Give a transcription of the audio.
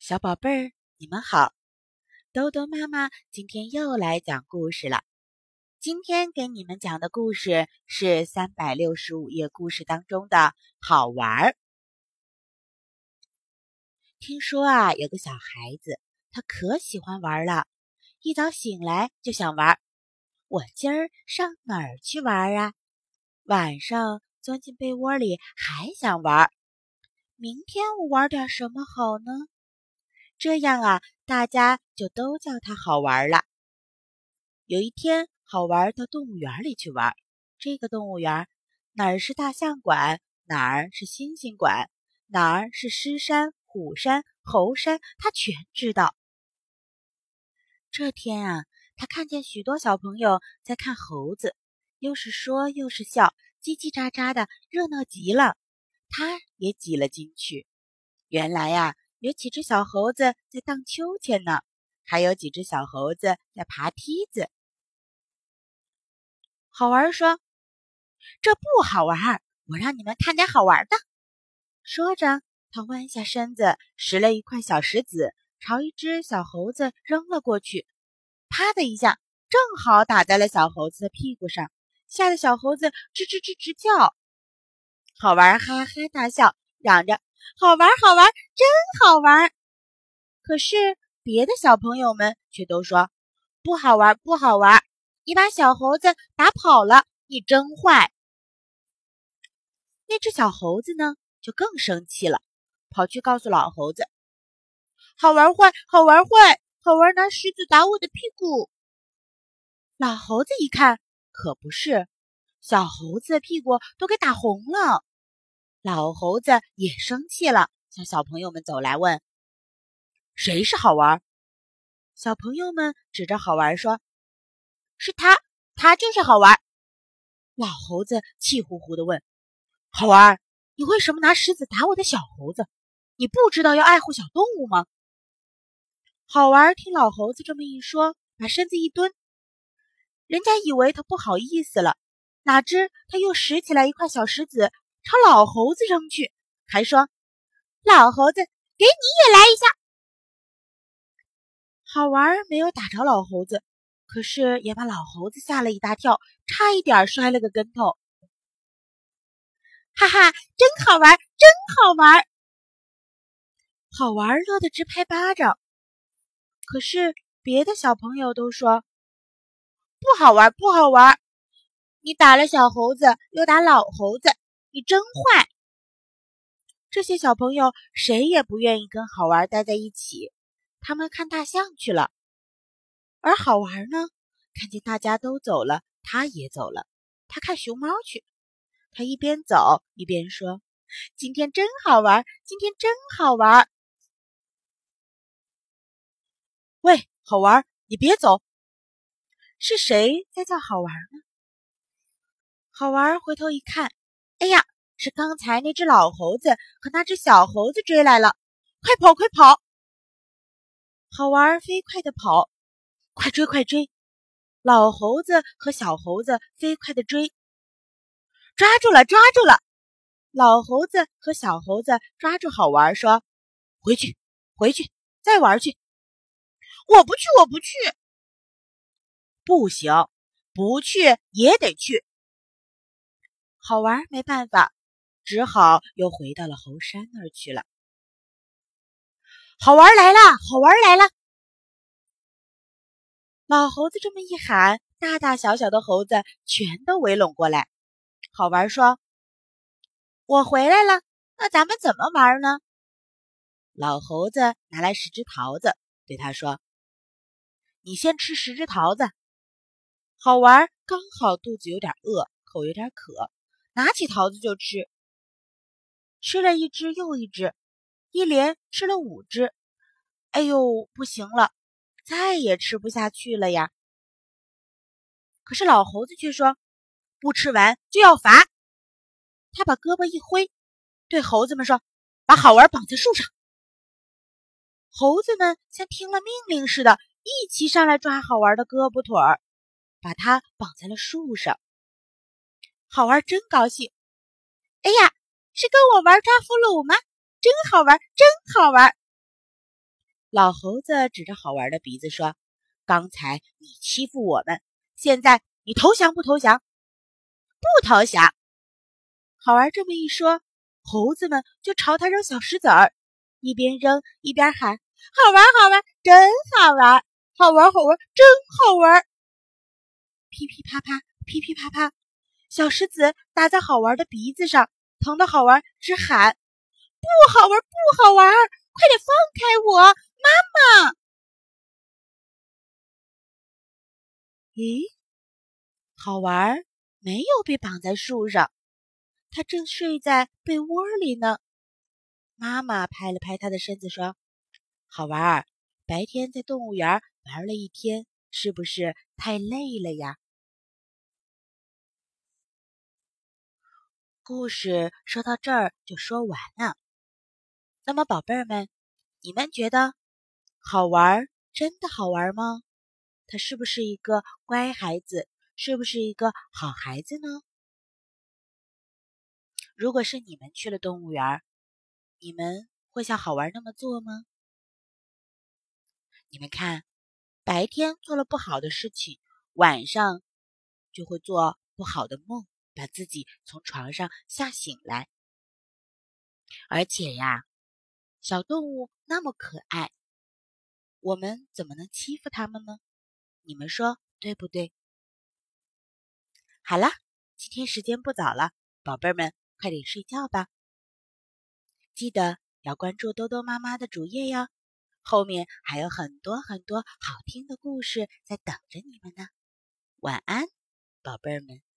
小宝贝儿，你们好！豆豆妈妈今天又来讲故事了。今天给你们讲的故事是三百六十五页故事当中的好玩儿。听说啊，有个小孩子，他可喜欢玩了，一早醒来就想玩。我今儿上哪儿去玩啊？晚上钻进被窝里还想玩。明天我玩点什么好呢？这样啊，大家就都叫他好玩了。有一天，好玩到动物园里去玩。这个动物园哪儿是大象馆，哪儿是猩猩馆，哪儿是狮山、虎山、猴山，他全知道。这天啊，他看见许多小朋友在看猴子，又是说又是笑，叽叽喳喳的，热闹极了。他也挤了进去。原来呀，有几只小猴子在荡秋千呢，还有几只小猴子在爬梯子。好玩说：“这不好玩，我让你们看点好玩的。”说着，他弯下身子拾了一块小石子，朝一只小猴子扔了过去。啪的一下，正好打在了小猴子的屁股上，吓得小猴子吱吱吱直叫。好玩，哈哈大笑，嚷着：“好玩，好玩，真好玩！”可是别的小朋友们却都说：“不好玩，不好玩！你把小猴子打跑了，你真坏。”那只小猴子呢，就更生气了，跑去告诉老猴子：“好玩坏，好玩坏，好玩拿石子打我的屁股。”老猴子一看，可不是，小猴子的屁股都给打红了。老猴子也生气了，向小朋友们走来问：“谁是好玩？”小朋友们指着好玩说：“是他，他就是好玩。”老猴子气呼呼地问：“好玩，你为什么拿石子打我的小猴子？你不知道要爱护小动物吗？”好玩听老猴子这么一说，把身子一蹲，人家以为他不好意思了，哪知他又拾起来一块小石子。朝老猴子扔去，还说：“老猴子，给你也来一下。”好玩没有打着老猴子，可是也把老猴子吓了一大跳，差一点摔了个跟头。哈哈，真好玩，真好玩！好玩乐得直拍巴掌。可是别的小朋友都说：“不好玩，不好玩！你打了小猴子，又打老猴子。”你真坏！这些小朋友谁也不愿意跟好玩待在一起，他们看大象去了。而好玩呢，看见大家都走了，他也走了。他看熊猫去，他一边走一边说：“今天真好玩，今天真好玩。”喂，好玩，你别走！是谁在叫好玩呢？好玩回头一看。哎呀，是刚才那只老猴子和那只小猴子追来了！快跑，快跑！好玩，飞快的跑，快追，快追！老猴子和小猴子飞快的追，抓住了，抓住了！老猴子和小猴子抓住好玩，说：“回去，回去，再玩去！”我不去，我不去！不行，不去也得去。好玩没办法，只好又回到了猴山那儿去了。好玩来了，好玩来了！老猴子这么一喊，大大小小的猴子全都围拢过来。好玩说：“我回来了，那咱们怎么玩呢？”老猴子拿来十只桃子，对他说：“你先吃十只桃子。”好玩刚好肚子有点饿，口有点渴。拿起桃子就吃，吃了一只又一只，一连吃了五只。哎呦，不行了，再也吃不下去了呀！可是老猴子却说：“不吃完就要罚。”他把胳膊一挥，对猴子们说：“把好玩绑在树上。”猴子们像听了命令似的，一起上来抓好玩的胳膊腿儿，把它绑在了树上。好玩，真高兴！哎呀，是跟我玩抓俘虏吗？真好玩，真好玩！老猴子指着好玩的鼻子说：“刚才你欺负我们，现在你投降不投降？”“不投降。”好玩这么一说，猴子们就朝他扔小石子儿，一边扔一边喊：“好玩，好玩，真好玩！好玩，好玩，真好玩！”噼噼啪啪，噼噼啪啪，小石子打在好玩的鼻子上，疼得好玩直喊：“不好玩，不好玩！快点放开我，妈妈！”咦，好玩没有被绑在树上，他正睡在被窝里呢。妈妈拍了拍他的身子，说：“好玩，白天在动物园玩了一天。”是不是太累了呀？故事说到这儿就说完了。那么，宝贝儿们，你们觉得好玩？真的好玩吗？他是不是一个乖孩子？是不是一个好孩子呢？如果是你们去了动物园，你们会像好玩那么做吗？你们看。白天做了不好的事情，晚上就会做不好的梦，把自己从床上吓醒来。而且呀，小动物那么可爱，我们怎么能欺负它们呢？你们说对不对？好了，今天时间不早了，宝贝儿们快点睡觉吧。记得要关注兜兜妈妈的主页哟。后面还有很多很多好听的故事在等着你们呢，晚安，宝贝儿们。